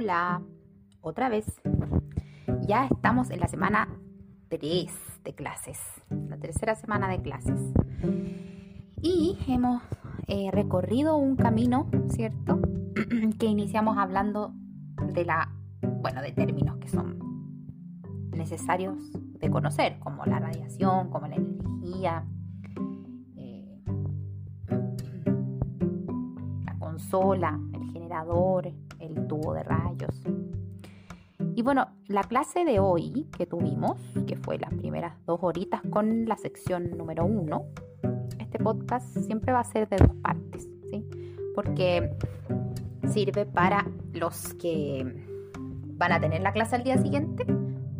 Hola, otra vez. Ya estamos en la semana 3 de clases, la tercera semana de clases. Y hemos eh, recorrido un camino, ¿cierto? que iniciamos hablando de la, bueno, de términos que son necesarios de conocer, como la radiación, como la energía, eh, la consola, el generador, el tubo de rayos. Y bueno, la clase de hoy que tuvimos, que fue las primeras dos horitas con la sección número uno, este podcast siempre va a ser de dos partes, ¿sí? Porque sirve para los que van a tener la clase al día siguiente,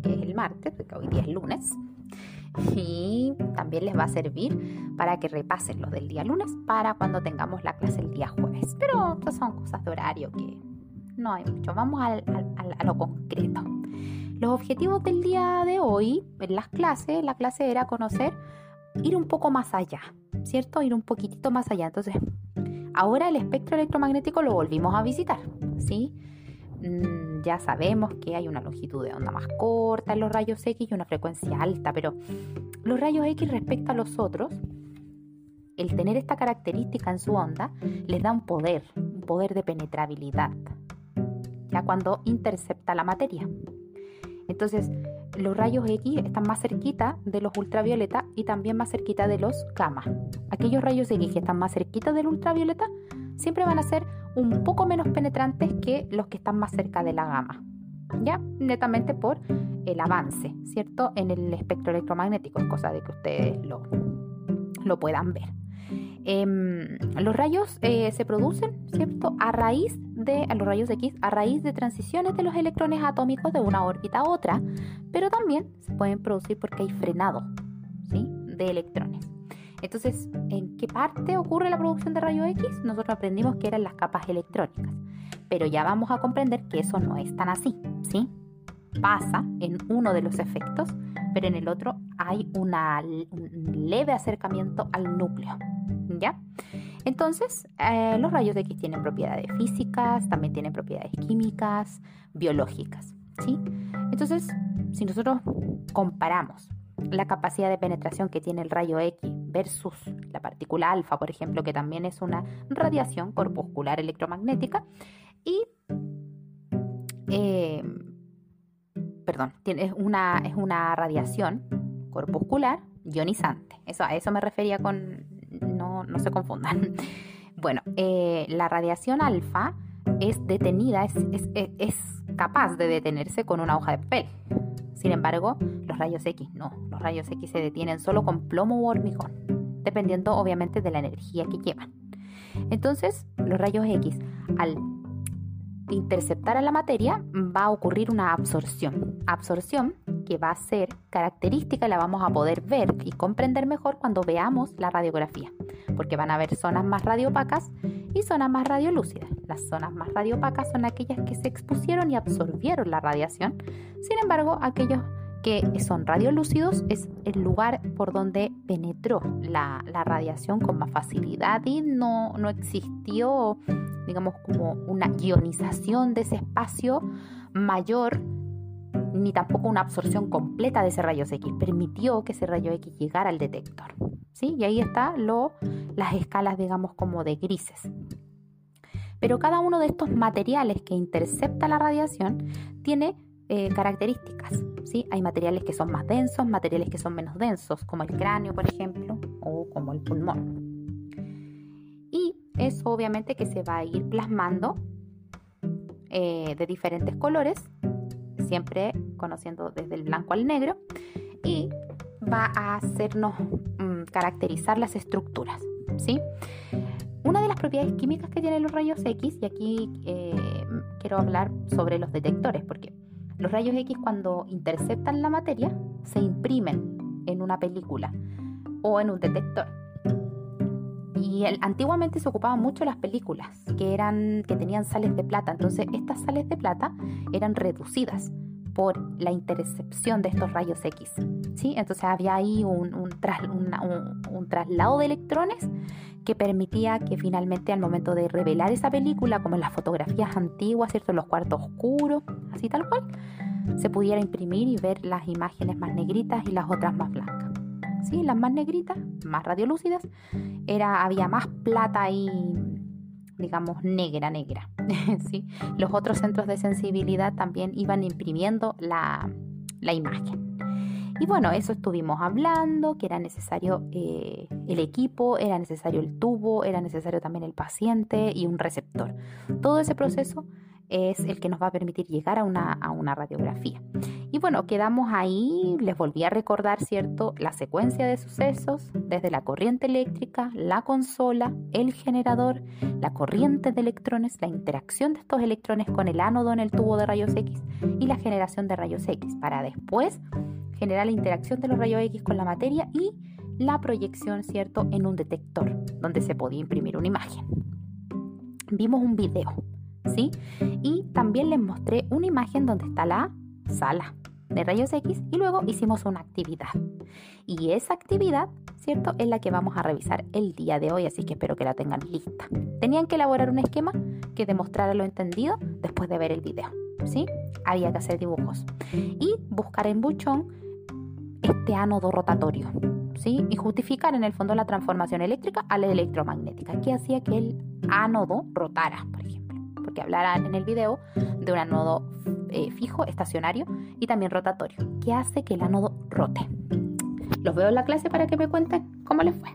que es el martes, porque hoy día es lunes, y también les va a servir para que repasen los del día lunes para cuando tengamos la clase el día jueves. Pero estas son cosas de horario que no hay mucho. Vamos a lo concreto. Los objetivos del día de hoy en las clases, la clase era conocer, ir un poco más allá, ¿cierto? Ir un poquitito más allá. Entonces, ahora el espectro electromagnético lo volvimos a visitar, ¿sí? Mm, ya sabemos que hay una longitud de onda más corta en los rayos X y una frecuencia alta, pero los rayos X respecto a los otros, el tener esta característica en su onda les da un poder, un poder de penetrabilidad, ya cuando intercepta la materia. Entonces, los rayos X están más cerquita de los ultravioleta y también más cerquita de los gamma. Aquellos rayos X que están más cerquita del ultravioleta siempre van a ser un poco menos penetrantes que los que están más cerca de la gama. Ya, netamente por el avance, ¿cierto? En el espectro electromagnético, es cosa de que ustedes lo, lo puedan ver. Em, los rayos eh, se producen, ¿cierto? A raíz de, los rayos X, a raíz de transiciones de los electrones atómicos de una órbita a otra, pero también se pueden producir porque hay frenado, ¿sí? De electrones. Entonces, ¿en qué parte ocurre la producción de rayos X? Nosotros aprendimos que eran las capas electrónicas, pero ya vamos a comprender que eso no es tan así, ¿sí? Pasa en uno de los efectos, pero en el otro hay un leve acercamiento al núcleo. ¿Ya? Entonces, eh, los rayos X tienen propiedades físicas, también tienen propiedades químicas, biológicas, ¿sí? Entonces, si nosotros comparamos la capacidad de penetración que tiene el rayo X versus la partícula alfa, por ejemplo, que también es una radiación corpuscular electromagnética, y eh, perdón, es una, es una radiación corpuscular ionizante. Eso, a eso me refería con no, se confundan. Bueno, eh, la radiación alfa es detenida, es, es, capaz de detenerse con una hoja de papel. Sin embargo, los rayos X no. Los rayos X se detienen solo con plomo u hormigón, dependiendo obviamente de la energía que llevan. Entonces, los rayos X, al interceptar a la materia, va a ocurrir una absorción. Absorción que va a ser característica y la vamos a poder ver y comprender mejor cuando veamos la radiografía, porque van a haber zonas más radiopacas y zonas más radiolúcidas. Las zonas más radiopacas son aquellas que se expusieron y absorbieron la radiación, sin embargo, aquellos que son radiolúcidos es el lugar por donde penetró la, radiación con más facilidad y no, no existió, digamos, como una ionización de ese espacio mayor ni tampoco una absorción completa de ese rayo X. Permitió que ese rayo X llegara al detector. Y ahí están las escalas, digamos, como de grises. Pero cada uno de estos materiales que intercepta la radiación tiene eh, características. ¿sí? Hay materiales que son más densos, materiales que son menos densos, como el cráneo, por ejemplo, o como el pulmón. Y eso obviamente que se va a ir plasmando eh, de diferentes colores siempre conociendo desde el blanco al negro, y va a hacernos caracterizar las estructuras. ¿sí? Una de las propiedades químicas que tienen los rayos X, y aquí eh, quiero hablar sobre los detectores, porque los rayos X cuando interceptan la materia se imprimen en una película o en un detector. Y antiguamente se ocupaban mucho las películas que, eran, que tenían sales de plata. Entonces estas sales de plata eran reducidas por la intercepción de estos rayos X. ¿sí? Entonces había ahí un, un, traslado de electrones que permitía que finalmente al momento de revelar esa película, como en las fotografías antiguas, ¿cierto? En los cuartos oscuros, así tal cual, se pudiera imprimir y ver las imágenes más negritas y las otras más blancas. ¿Sí? Las más negritas, más radiolúcidas, era, había más plata ahí, digamos, negra, negra. ¿sí? Los otros centros de sensibilidad también iban imprimiendo la, la imagen. Y bueno, eso estuvimos hablando, que era necesario eh, el equipo, era necesario el tubo, era necesario también el paciente y un receptor. Todo ese proceso es el que nos va a permitir llegar a una, a una radiografía. Y bueno, quedamos ahí, les volví a recordar, ¿cierto? La secuencia de sucesos, desde la corriente eléctrica, la consola, el generador, la corriente de electrones, la interacción de estos electrones con el ánodo en el tubo de rayos X y la generación de rayos X, para después generar la interacción de los rayos X con la materia y la proyección, ¿cierto?, en un detector donde se podía imprimir una imagen. Vimos un video, ¿sí? Y también les mostré una imagen donde está la sala de rayos X y luego hicimos una actividad. Y esa actividad, ¿cierto? Es la que vamos a revisar el día de hoy, así que espero que la tengan lista. Tenían que elaborar un esquema que demostrara lo entendido después de ver el video, ¿sí? Había que hacer dibujos y buscar en Buchón este ánodo rotatorio, ¿sí? Y justificar en el fondo la transformación eléctrica a la electromagnética, que hacía que el ánodo rotara, por ejemplo, porque hablarán en el video de un ánodo eh, fijo, estacionario y también rotatorio, que hace que el ánodo rote. Los veo en la clase para que me cuenten cómo les fue.